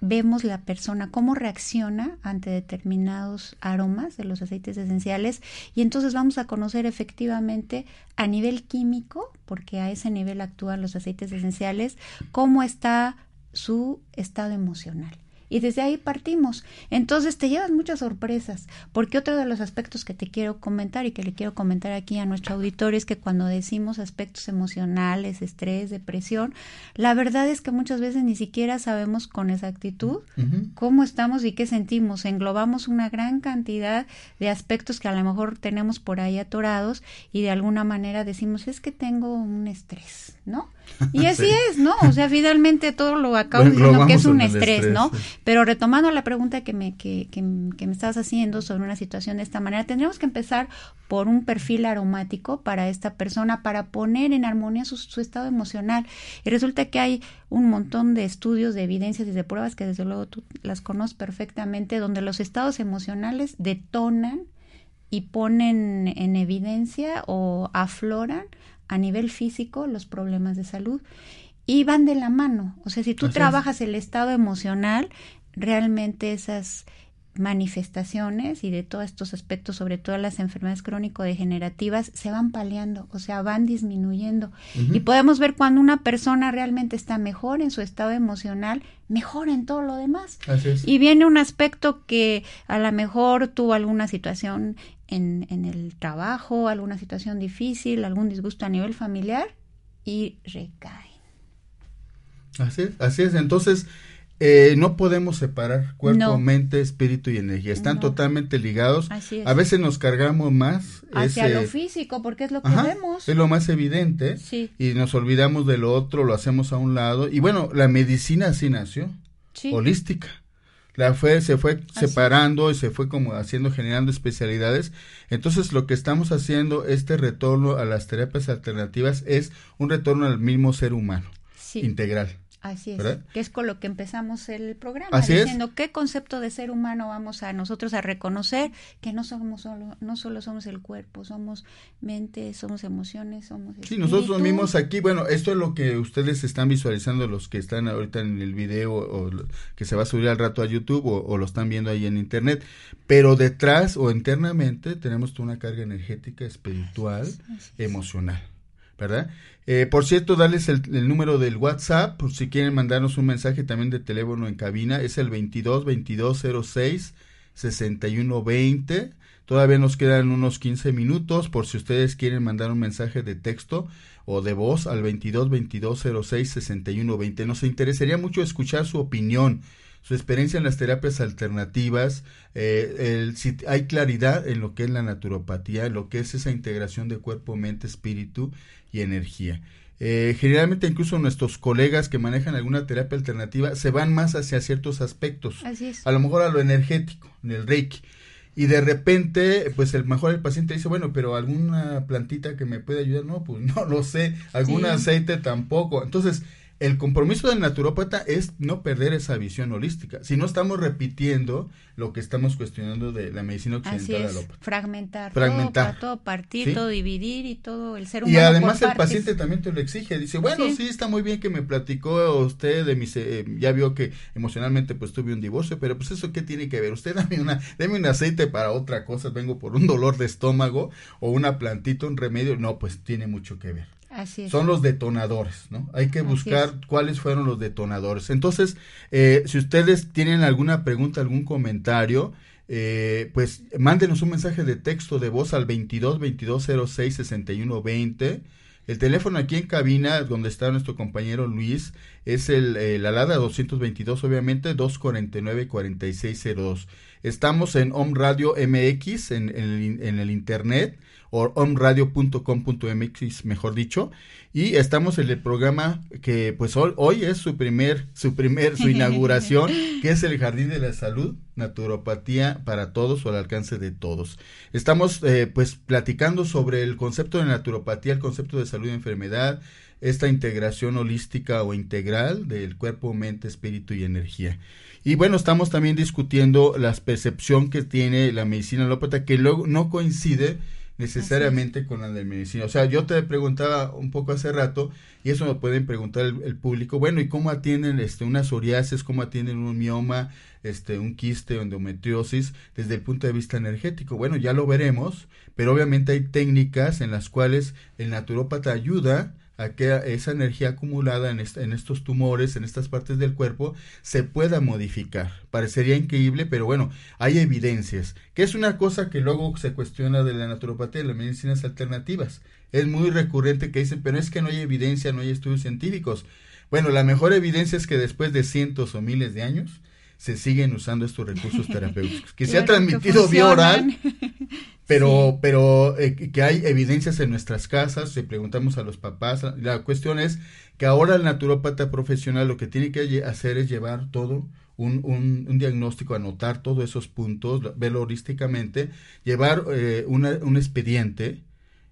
vemos la persona cómo reacciona ante determinados aromas de los aceites esenciales y entonces vamos a conocer efectivamente a nivel químico, porque a ese nivel actúan los aceites esenciales, cómo está su estado emocional y desde ahí partimos. Entonces te llevas muchas sorpresas, porque otro de los aspectos que te quiero comentar y que le quiero comentar aquí a nuestro auditorio es que cuando decimos aspectos emocionales, estrés, depresión, la verdad es que muchas veces ni siquiera sabemos con exactitud cómo estamos y qué sentimos. Englobamos una gran cantidad de aspectos que a lo mejor tenemos por ahí atorados y de alguna manera decimos, es que tengo un estrés, ¿no? Y así es, ¿no? O sea, finalmente todo lo acabo diciendo que es un estrés, ¿no? Pero retomando la pregunta que me, que, que, me estabas haciendo sobre una situación de esta manera, tendríamos que empezar por un perfil aromático para esta persona, para poner en armonía su, su estado emocional. Y resulta que hay un montón de estudios, de evidencias y de pruebas que desde luego tú las conoces perfectamente, donde los estados emocionales detonan y ponen en evidencia o afloran a nivel físico los problemas de salud y van de la mano. O sea, si tú trabajas el estado emocional, realmente esas manifestaciones y de todos estos aspectos, sobre todo las enfermedades crónico-degenerativas, se van paliando, o sea, van disminuyendo. Y podemos ver cuando una persona realmente está mejor en su estado emocional, mejor en todo lo demás. Y viene un aspecto que a lo mejor tuvo alguna situación en, en el trabajo, alguna situación difícil, algún disgusto a nivel familiar y recae. Así es, así es. Entonces, eh, no podemos separar cuerpo, mente, espíritu y energía. Están totalmente ligados. A veces nos cargamos más hacia lo físico, porque es lo que vemos. Es lo más evidente. Y nos olvidamos de lo otro, lo hacemos a un lado. Y bueno, la medicina así nació, holística. La fue, se fue separando y se fue como haciendo, generando especialidades. Entonces, lo que estamos haciendo, este retorno a las terapias alternativas, es un retorno al mismo ser humano, integral. Así es, que es con lo que empezamos el programa, diciendo qué concepto de ser humano vamos a nosotros a reconocer, que no somos solo, no solo somos el cuerpo, somos mente, somos emociones, somos Sí, nosotros mismos aquí, bueno, esto es lo que ustedes están visualizando, los que están ahorita en el video o que se va a subir al rato a YouTube o, lo están viendo ahí en internet, pero detrás o internamente tenemos una carga energética, espiritual, emocional. ¿Verdad? Eh, por cierto, darles el, número del WhatsApp, por si quieren mandarnos un mensaje también de teléfono en cabina, es el 22 22 06 61 20. Todavía nos quedan unos 15 minutos por si ustedes quieren mandar un mensaje de texto o de voz al 22 22 06 61 20. Nos interesaría mucho escuchar su opinión su experiencia en las terapias alternativas, eh, el, si hay claridad en lo que es la naturopatía, en lo que es esa integración de cuerpo, mente, espíritu y energía. Eh, generalmente incluso nuestros colegas que manejan alguna terapia alternativa se van más hacia ciertos aspectos, a lo mejor a lo energético, en el reiki. Y de repente, pues el mejor el paciente dice, bueno, pero alguna plantita que me puede ayudar, no, pues no lo sé, algún aceite tampoco. Entonces, el compromiso del naturópata es no perder esa visión holística, si no estamos repitiendo lo que estamos cuestionando de la medicina occidental Así es, fragmentar, fragmentar. Todo, partir, todo dividir y todo el ser humano. Y además el paciente también te lo exige, dice, bueno, sí. está muy bien que me platicó usted de mis, eh, ya vio que emocionalmente pues tuve un divorcio, pero pues eso qué tiene que ver, usted dame una, dame un aceite para otra cosa, vengo por un dolor de estómago o una plantita, un remedio, no, pues tiene mucho que ver. Son los detonadores, ¿no? Hay que buscar cuáles fueron los detonadores. Entonces, eh, si ustedes tienen alguna pregunta, algún comentario, eh, pues mándenos un mensaje de texto de voz al 22 22 06 61 20. El teléfono aquí en cabina, donde está nuestro compañero Luis, es el, el Alada 222, obviamente, 249 4602. Estamos en Home Radio MX, en, en, en el internet o omradio.com.mx, mejor dicho, y estamos en el programa que pues hoy, hoy, es su primer su primer su inauguración, que es el Jardín de la Salud, naturopatía para todos o al alcance de todos. Estamos eh, pues platicando sobre el concepto de naturopatía, el concepto de salud y enfermedad, esta integración holística o integral del cuerpo, mente, espíritu y energía. Y bueno, estamos también discutiendo la percepción que tiene la medicina alópata que luego no coincide necesariamente con la de medicina. O sea, yo te preguntaba un poco hace rato, y eso me pueden preguntar el, público, bueno, ¿y cómo atienden este, una psoriasis, cómo atienden un mioma, este, un quiste, endometriosis, desde el punto de vista energético? Bueno, ya lo veremos, pero obviamente hay técnicas en las cuales el naturópata ayuda a que esa energía acumulada en, en, estos tumores, en estas partes del cuerpo, se pueda modificar. Parecería increíble, pero bueno, hay evidencias, que es una cosa que luego se cuestiona de la naturopatía y las medicinas alternativas. Es muy recurrente que dicen, pero es que no hay evidencia, no hay estudios científicos. Bueno, la mejor evidencia es que después de cientos o miles de años, se siguen usando estos recursos terapéuticos. Que se ha transmitido vía oral, pero, pero eh, que hay evidencias en nuestras casas, si preguntamos a los papás, la cuestión es que ahora el naturópata profesional lo que tiene que hacer es llevar todo un, un, diagnóstico, anotar todos esos puntos, verlo holísticamente, llevar eh, un expediente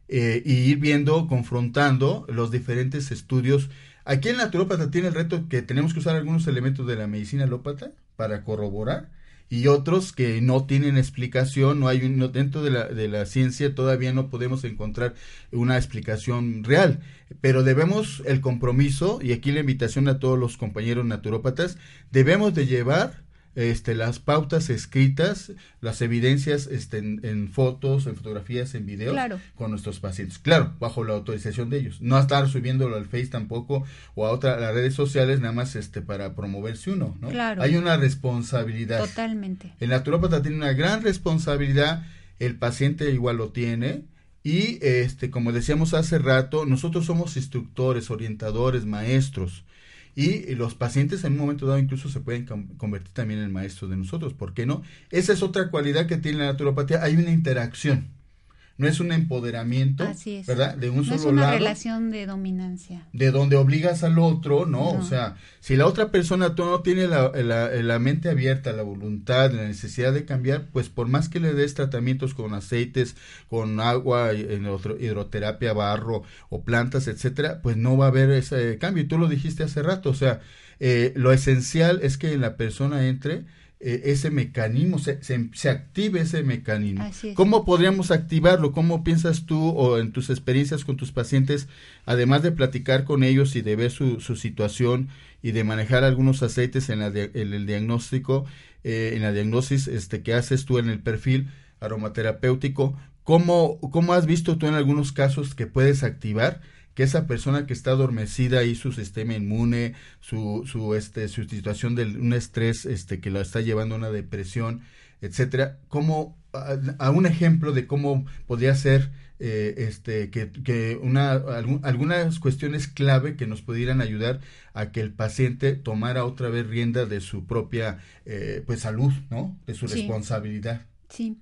eh, y ir viendo, confrontando los diferentes estudios. Aquí el naturópata tiene el reto que tenemos que usar algunos elementos de la medicina alópata para corroborar y otros que no tienen explicación, no hay un, dentro de la, de la ciencia todavía no podemos encontrar una explicación real, pero debemos el compromiso y aquí la invitación a todos los compañeros naturópatas, debemos de llevar este, las pautas escritas, las evidencias este, en, fotos, en fotografías, en videos con nuestros pacientes. Claro, bajo la autorización de ellos. No estar subiéndolo al Face tampoco o a otras las redes sociales nada más este, para promoverse uno. ¿no? Claro. Hay una responsabilidad. Totalmente. El naturópata tiene una gran responsabilidad, el paciente igual lo tiene. Y este, como decíamos hace rato, nosotros somos instructores, orientadores, maestros. Y los pacientes en un momento dado incluso se pueden convertir también en maestros de nosotros, ¿por qué no? Esa es otra cualidad que tiene la naturopatía, hay una interacción no es un empoderamiento, ¿verdad? De un no es una relación de dominancia. De donde obligas al otro, ¿no? O sea, si la otra persona no tiene la, la, mente abierta, la voluntad, la necesidad de cambiar, pues por más que le des tratamientos con aceites, con agua, en otro, hidroterapia, barro o plantas, etcétera, pues no va a haber ese cambio. Y tú lo dijiste hace rato, o sea, eh, lo esencial es que la persona entre eh, ese mecanismo, se, se, active ese mecanismo. ¿Cómo podríamos activarlo? ¿Cómo piensas tú o en tus experiencias con tus pacientes, además de platicar con ellos y de ver su, su situación y de manejar algunos aceites en, la el diagnóstico, eh, en la diagnosis este, que haces tú en el perfil aromaterapéutico? ¿Cómo, ¿Cómo has visto tú en algunos casos que puedes activar? Que esa persona que está adormecida y su sistema inmune, su, su, este, su situación de un estrés este, que la está llevando a una depresión, etcétera, como a, un ejemplo de cómo podría ser eh, este, que, que una, algunas cuestiones clave que nos pudieran ayudar a que el paciente tomara otra vez rienda de su propia eh, pues salud, ¿no? De su responsabilidad. Sí.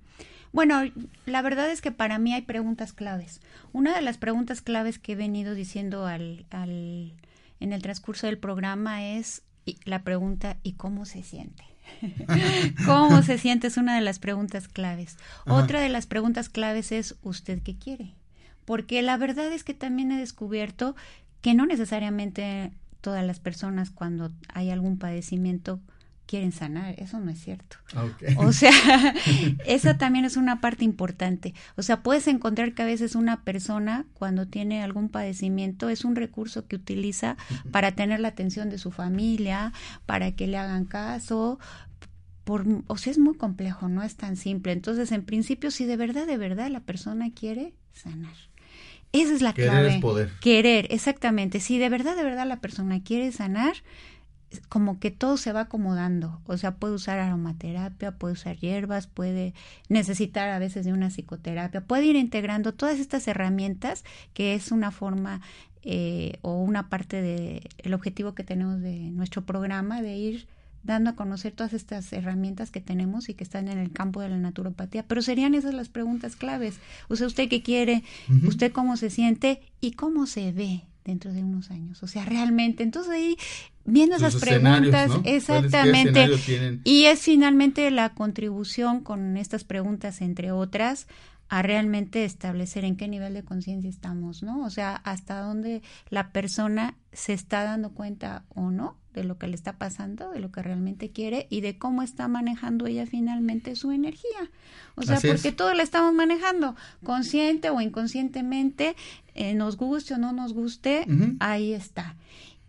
Bueno, la verdad es que para mí hay preguntas claves. Una de las preguntas claves que he venido diciendo al, al, en el transcurso del programa es la pregunta ¿y cómo se siente? ¿Cómo se siente? Es una de las preguntas claves. Otra de las preguntas claves es ¿usted qué quiere? Porque la verdad es que también he descubierto que no necesariamente todas las personas cuando hay algún padecimiento quieren sanar, eso no es cierto. O sea, esa también es una parte importante. O sea, puedes encontrar que a veces una persona cuando tiene algún padecimiento es un recurso que utiliza para tener la atención de su familia, para que le hagan caso. Por, o sea, es muy complejo, no es tan simple. Entonces, en principio, si de verdad, de verdad la persona quiere sanar. Esa es la Querer clave. Es poder. Querer, exactamente. Si de verdad, de verdad la persona quiere sanar, como que todo se va acomodando, o sea, puede usar aromaterapia, puede usar hierbas, puede necesitar a veces de una psicoterapia, puede ir integrando todas estas herramientas que es una forma eh, o una parte del el objetivo que tenemos de nuestro programa de ir dando a conocer todas estas herramientas que tenemos y que están en el campo de la naturopatía. Pero serían esas las preguntas claves. O sea, ¿usted qué quiere? ¿Usted cómo se siente? ¿Y cómo se ve? Dentro de unos años. O sea, realmente, entonces ahí viendo esas preguntas, exactamente, y es finalmente la contribución con estas preguntas, entre otras, a realmente establecer en qué nivel de conciencia estamos, ¿no? O sea, hasta dónde la persona se está dando cuenta o no de lo que le está pasando, de lo que realmente quiere y de cómo está manejando ella finalmente su energía. O sea, porque todo la estamos manejando, consciente o inconscientemente, eh, nos guste o no nos guste, ahí está.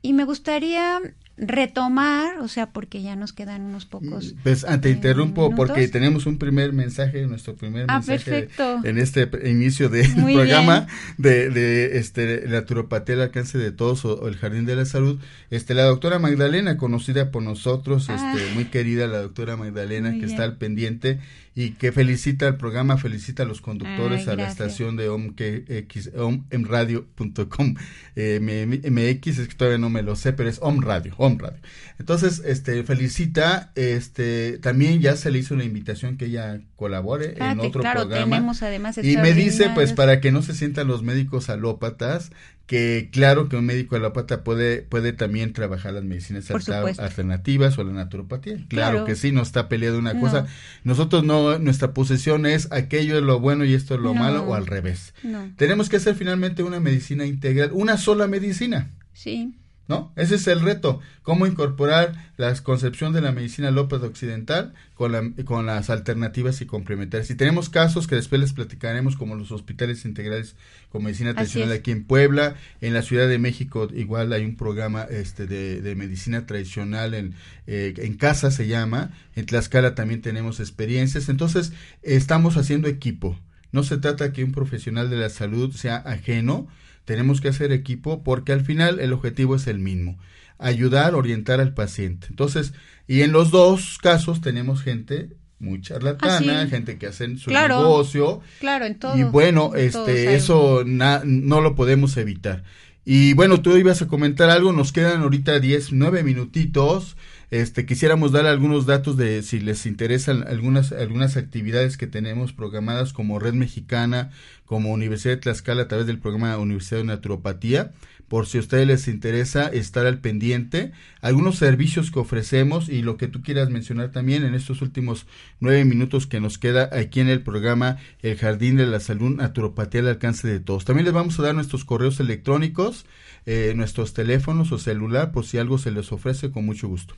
Y me gustaría retomar, o sea, porque ya nos quedan unos pocos. Pues ah, te interrumpo porque tenemos un primer mensaje, nuestro primer ah, mensaje en este inicio del programa de, de, este la turopatía al alcance de todos o, el jardín de la salud. Este la doctora Magdalena, conocida por nosotros, este ah. muy querida la doctora Magdalena que está al pendiente y que felicita al programa, felicita a los conductores, a la estación de omradio.com. Eh, MX es que todavía no me lo sé, pero es Om Radio, Om Radio. Entonces, este, felicita, este, también ya se le hizo una invitación que ella colabore en otro claro, Tenemos además y me dice, pues, para que no se sientan los médicos alópatas, que claro que un médico alópata puede, puede también trabajar las medicinas alternativas o la naturopatía. Claro, que sí, no está peleado una cosa. Nosotros no, nuestra posición es aquello es lo bueno y esto es lo malo o al revés. Tenemos que hacer finalmente una medicina integral, una sola medicina. Sí. ¿No? Ese es el reto, cómo incorporar la concepción de la medicina López occidental con, la, con las alternativas y complementarias. Y tenemos casos que después les platicaremos, como los hospitales integrales con medicina tradicional aquí en Puebla, en la Ciudad de México igual hay un programa este de, de medicina tradicional en, eh, en casa se llama, en Tlaxcala también tenemos experiencias, entonces estamos haciendo equipo. No se trata que un profesional de la salud sea ajeno, tenemos que hacer equipo porque al final el objetivo es el mismo, ayudar, orientar al paciente. Entonces, y en los dos casos tenemos gente muy charlatana, Ah, gente que hace su Claro. negocio. Claro, en todo. Y bueno, en este, eso na- no lo podemos evitar. Y bueno, tú ibas a comentar algo, nos quedan ahorita 10, 9 minutitos. Este, quisiéramos dar algunos datos de si les interesan algunas, algunas actividades que tenemos programadas como Red Mexicana, como Universidad de Tlaxcala a través del programa Universidad de Naturopatía, por si a ustedes les interesa estar al pendiente, algunos servicios que ofrecemos y lo que tú quieras mencionar también en estos últimos nueve minutos que nos queda aquí en el programa El Jardín de la Salud Naturopatía al alcance de todos. También les vamos a dar nuestros correos electrónicos, eh, nuestros teléfonos o celular por si algo se les ofrece con mucho gusto.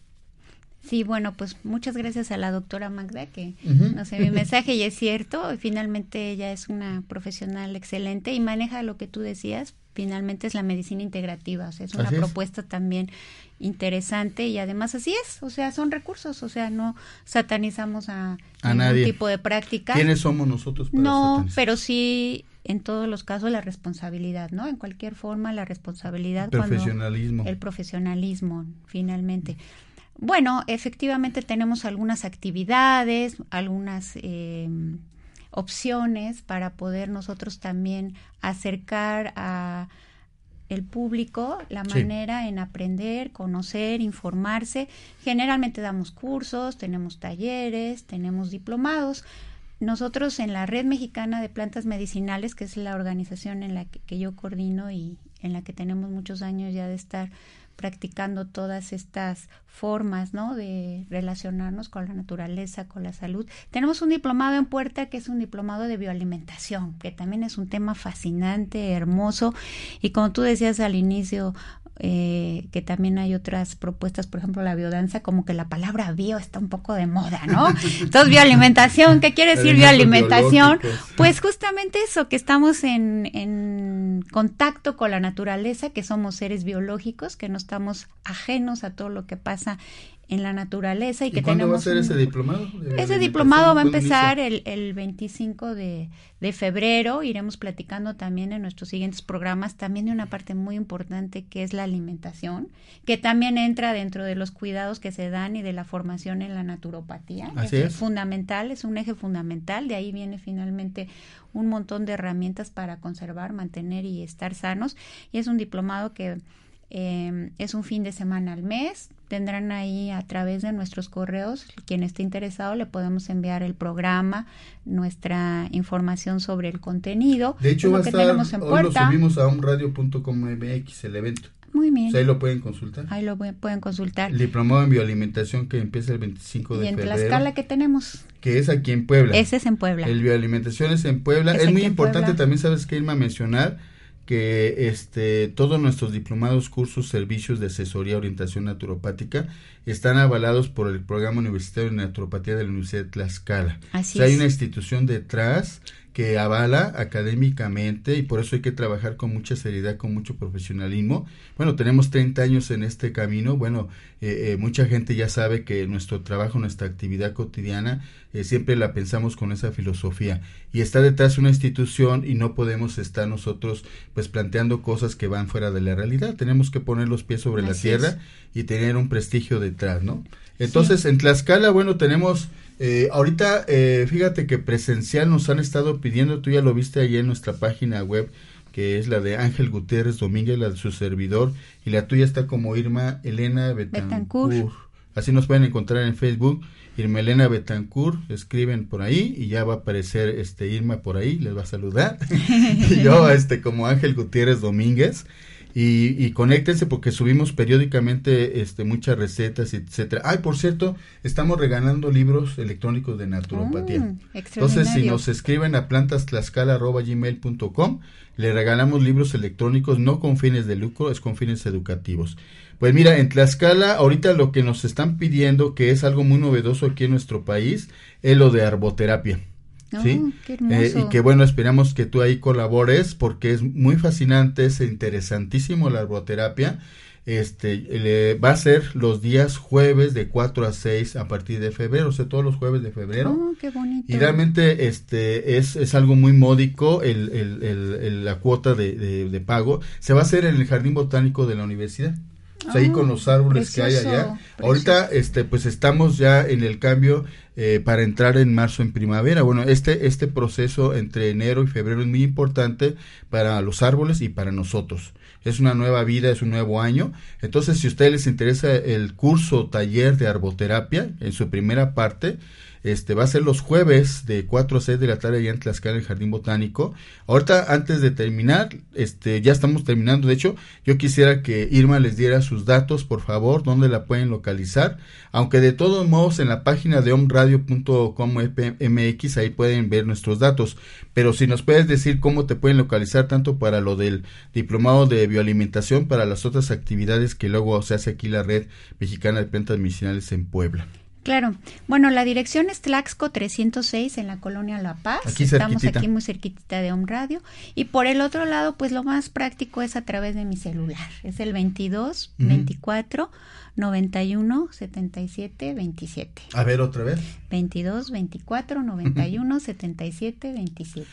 Sí, bueno, pues muchas gracias a la doctora Magda que Ujú. no sé mi mensaje y es cierto. Finalmente ella es una profesional excelente y maneja lo que tú decías. Finalmente es la medicina integrativa, o sea, es una Así es. propuesta también interesante y además así es, o sea, son recursos, o sea, no satanizamos a, A ningún nadie. tipo de práctica. ¿Quiénes somos nosotros para No, satanizar? pero sí en todos los casos la responsabilidad, ¿no? En cualquier forma la responsabilidad cuando Profesionalismo. el profesionalismo, finalmente. Bueno, efectivamente tenemos algunas actividades, algunas eh, opciones para poder nosotros también acercar a el público la Sí. manera en aprender, conocer, informarse. Generalmente damos cursos, tenemos talleres, tenemos diplomados. Nosotros en la Red Mexicana de Plantas Medicinales, que es la organización en la que, que yo coordino y en la que tenemos muchos años ya de estar practicando todas estas formas, ¿no? De relacionarnos con la naturaleza, con la salud. Tenemos un diplomado en puerta que es un diplomado de bioalimentación, que también es un tema fascinante, hermoso. Y como tú decías al inicio, eh, que también hay otras propuestas, por ejemplo, la biodanza, como que la palabra bio está un poco de moda, ¿no? Entonces, bioalimentación, ¿qué quiere decir bioalimentación? Pues justamente eso, que estamos en, en contacto con la naturaleza, que somos seres biológicos, que no estamos ajenos a todo lo que pasa en la naturaleza y, ¿Y que cuándo va a tenemos ser ese diplomado? de ese diplomado va a ¿Cuándo empezar el, el 25 de, de febrero. Iremos platicando también en nuestros siguientes programas también de una parte muy importante que es la alimentación, que también entra dentro de los cuidados que se dan y de la formación en la naturopatía. Así es, es. fundamental, es un eje fundamental. De ahí viene finalmente un montón de herramientas para conservar, mantener y estar sanos. Y es un diplomado que eh, es un fin de semana al mes. Tendrán ahí a través de nuestros correos, quien esté interesado, le podemos enviar el programa, nuestra información sobre el contenido. De hecho, va a estar, en hoy lo subimos a umradio.com.mx el evento. Muy O bien. sea, ahí lo pueden consultar. Ahí lo pu- pueden consultar. El diplomado en bioalimentación que empieza el 25 Y de en febrero. Tlaxcala que tenemos. Que es aquí en Puebla. Ese es en Puebla. El bioalimentación es en Puebla. Es muy en importante Puebla. también, sabes que Irma mencionar que este todos nuestros diplomados, cursos, servicios de asesoría, orientación naturopática están avalados por el programa universitario de naturopatía de la Universidad de Tlaxcala. Así o sea, hay es. una institución detrás que avala académicamente y por eso hay que trabajar con mucha seriedad, con mucho profesionalismo. Bueno, tenemos 30 años en este camino. Bueno, eh, eh, mucha gente ya sabe que nuestro trabajo, nuestra actividad cotidiana, eh, siempre la pensamos con esa filosofía. Y está detrás una institución y no podemos estar nosotros pues planteando cosas que van fuera de la realidad. Tenemos que poner los pies sobre la tierra es. y tener un prestigio detrás, ¿no? Entonces, en Tlaxcala, bueno, tenemos, eh, ahorita, eh, fíjate que presencial nos han estado pidiendo, tú ya lo viste ahí en nuestra página web, que es la de Ángel Gutiérrez Domínguez, la de su servidor, y la tuya está como Irma Elena Betancourt. Betancourt. Así nos pueden encontrar en Facebook, Irma Elena Betancourt, escriben por ahí y ya va a aparecer este Irma por ahí, les va a saludar. y yo, este, como Ángel Gutiérrez Domínguez. Y, y, conéctense porque subimos periódicamente este muchas recetas etcétera. Ay por cierto estamos regalando libros electrónicos de naturopatía. Mm, entonces si nos escriben a plantastlascala@gmail.com le regalamos libros electrónicos no con fines de lucro es con fines educativos. Pues mira en Tlaxcala ahorita lo que nos están pidiendo que es algo muy novedoso aquí en nuestro país es lo de arboterapia Oh, ¿sí? qué Eh, y que bueno, esperamos que tú ahí colabores porque es muy fascinante, es interesantísimo la arboterapia. Este le- va a ser los días jueves de 4 a 6 a partir de febrero, o sea, todos los jueves de febrero. Oh, qué bonito. Y realmente este es, es algo muy módico el, el- el- el- la cuota de, de- de pago. Se va a hacer en el Jardín Botánico de la Universidad. Sea, ahí Ah, con los árboles que hay precioso, allá. Ahorita este pues estamos ya en el cambio eh, para entrar en marzo en primavera. Bueno, este este proceso entre enero y febrero es muy importante para los árboles y para nosotros. Es una nueva vida, es un nuevo año. Entonces, si a ustedes les interesa el curso taller de arboterapia en su primera parte, este va a ser los jueves de 4 a 6 de la tarde allá en Tlaxcala, en el Jardín Botánico. Ahorita, antes de terminar, este ya estamos terminando. De hecho, yo quisiera que Irma les diera sus datos, por favor, dónde la pueden localizar. Aunque de todos modos, en la página de omradio.com.mx, ahí pueden ver nuestros datos. Pero si nos puedes decir cómo te pueden localizar, tanto para lo del diplomado de bioalimentación, para las otras actividades que luego se hace aquí la Red Mexicana de Plantas Medicinales en Puebla. Claro. Bueno, la dirección es Tlaxco 306 en la colonia La Paz. Aquí Estamos cerquitita. aquí muy cerquitita de Home Radio. Y por el otro lado, pues lo más práctico es a través de mi celular. Es el 22 Ujú. 24 91 77 27. A ver, otra vez. 22 24 91 77 27.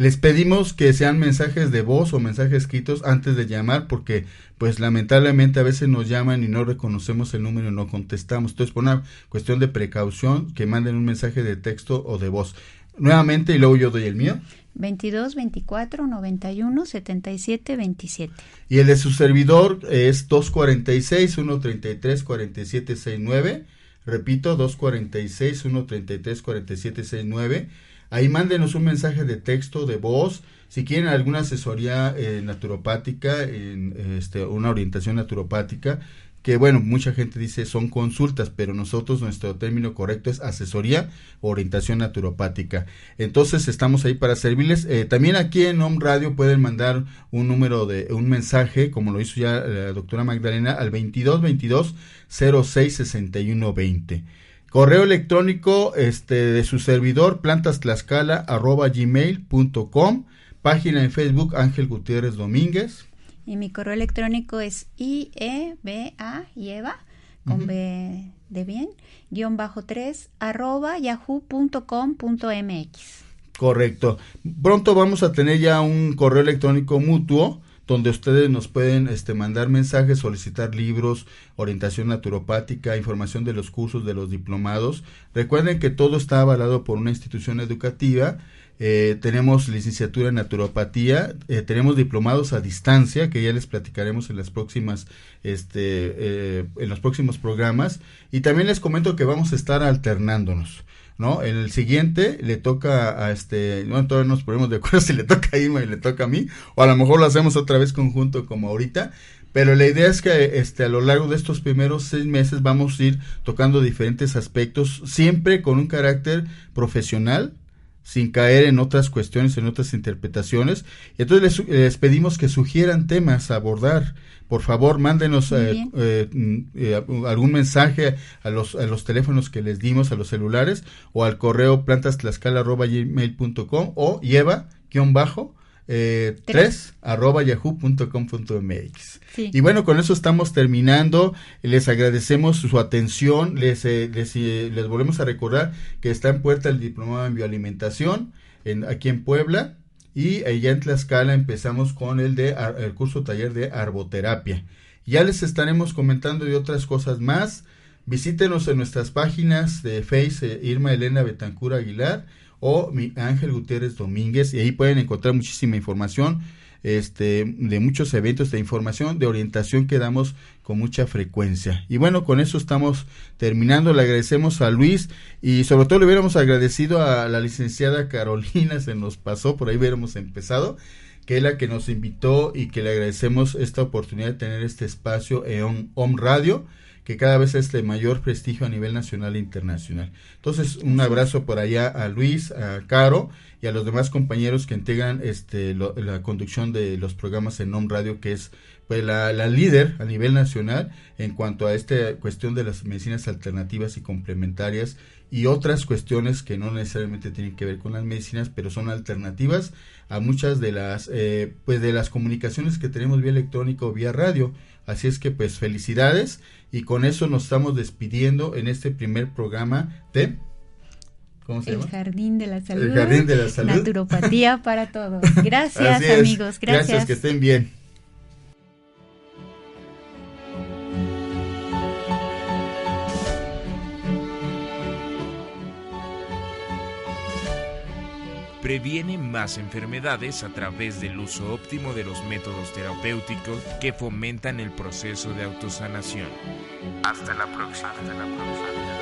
Les pedimos que sean mensajes de voz o mensajes escritos antes de llamar porque pues lamentablemente a veces nos llaman y no reconocemos el número y no contestamos. Entonces por una cuestión de precaución que manden un mensaje de texto o de voz. Nuevamente y luego yo doy el mío. 22 24 91 77 27. Y el de su servidor es 246 133 4769. Repito, 246 133 4769. Ahí mándenos un mensaje de texto, de voz. Si quieren alguna asesoría eh, naturopática, en, este, una orientación naturopática, que bueno, mucha gente dice son consultas, pero nosotros nuestro término correcto es asesoría o orientación naturopática. Entonces estamos ahí para servirles. Eh, también aquí en Home Radio pueden mandar un número de un mensaje, como lo hizo ya la doctora Magdalena, al 2222 06 61 20. Correo electrónico este, de su servidor, plantastlascala arroba gmail.com. Página en Facebook, Ángel Gutiérrez Domínguez. Y mi correo electrónico es IEBA, Eva, con. B de bien, guion bajo 3, arroba yahoo.com.mx. Correcto. Pronto vamos a tener ya un correo electrónico mutuo donde ustedes nos pueden este, mandar mensajes, solicitar libros, orientación naturopática, información de los cursos, de los diplomados. Recuerden que todo está avalado por una institución educativa. Eh, tenemos licenciatura en naturopatía, eh, tenemos diplomados a distancia que ya les platicaremos en las próximas, este, eh, en los próximos programas. Y también les comento que vamos a estar alternándonos. ¿No? El siguiente le toca a este, no, todavía nos ponemos de acuerdo si le toca a Irma y le toca a mí, o a lo mejor lo hacemos otra vez conjunto como ahorita, pero la idea es que este, a lo largo de estos primeros seis meses vamos a ir tocando diferentes aspectos, siempre con un carácter profesional, sin caer en otras cuestiones, en otras interpretaciones. Y entonces les, les pedimos que sugieran temas a abordar. Por favor, mándenos eh, eh, mm, eh, algún mensaje a los, a los teléfonos que les dimos, a los celulares, o al correo plantastlascala.gmail.com o lleva, guion bajo, eh, Tres. 3 arroba yahoo.com.mx. Y bueno, con eso estamos terminando. Les agradecemos su atención. Les, eh, les, eh, les volvemos a recordar que está en puerta el diplomado en bioalimentación en, aquí en Puebla. Y allá en Tlaxcala empezamos con el de el curso taller de arboterapia. Ya les estaremos comentando de otras cosas más. Visítenos en nuestras páginas de Face eh, Irma Elena Betancura Aguilar o mi Ángel Gutiérrez Domínguez y ahí pueden encontrar muchísima información este de muchos eventos de información de orientación que damos con mucha frecuencia. Y bueno con eso estamos terminando. Le agradecemos a Luis y sobre todo le hubiéramos agradecido a la licenciada Carolina se nos pasó por ahí hubiéramos empezado que es la que nos invitó y que le agradecemos esta oportunidad de tener este espacio en Home Radio que cada vez es de mayor prestigio a nivel nacional e internacional. Entonces, un abrazo por allá a Luis, a Caro y a los demás compañeros que integran este, la conducción de los programas en NOM Radio, que es pues, la, la, líder a nivel nacional en cuanto a esta cuestión de las medicinas alternativas y complementarias y otras cuestiones que no necesariamente tienen que ver con las medicinas, pero son alternativas a muchas de las, eh, pues de las comunicaciones que tenemos vía electrónico o vía radio. Así es que pues felicidades y con eso nos estamos despidiendo en este primer programa de... ¿Cómo se llama? El Jardín de la Salud. El Jardín de la Salud. Naturopatía para todos. Gracias amigos, gracias. Gracias, que estén bien. Previene más enfermedades a través del uso óptimo de los métodos terapéuticos que fomentan el proceso de autosanación. Hasta la próxima. Hasta la próxima.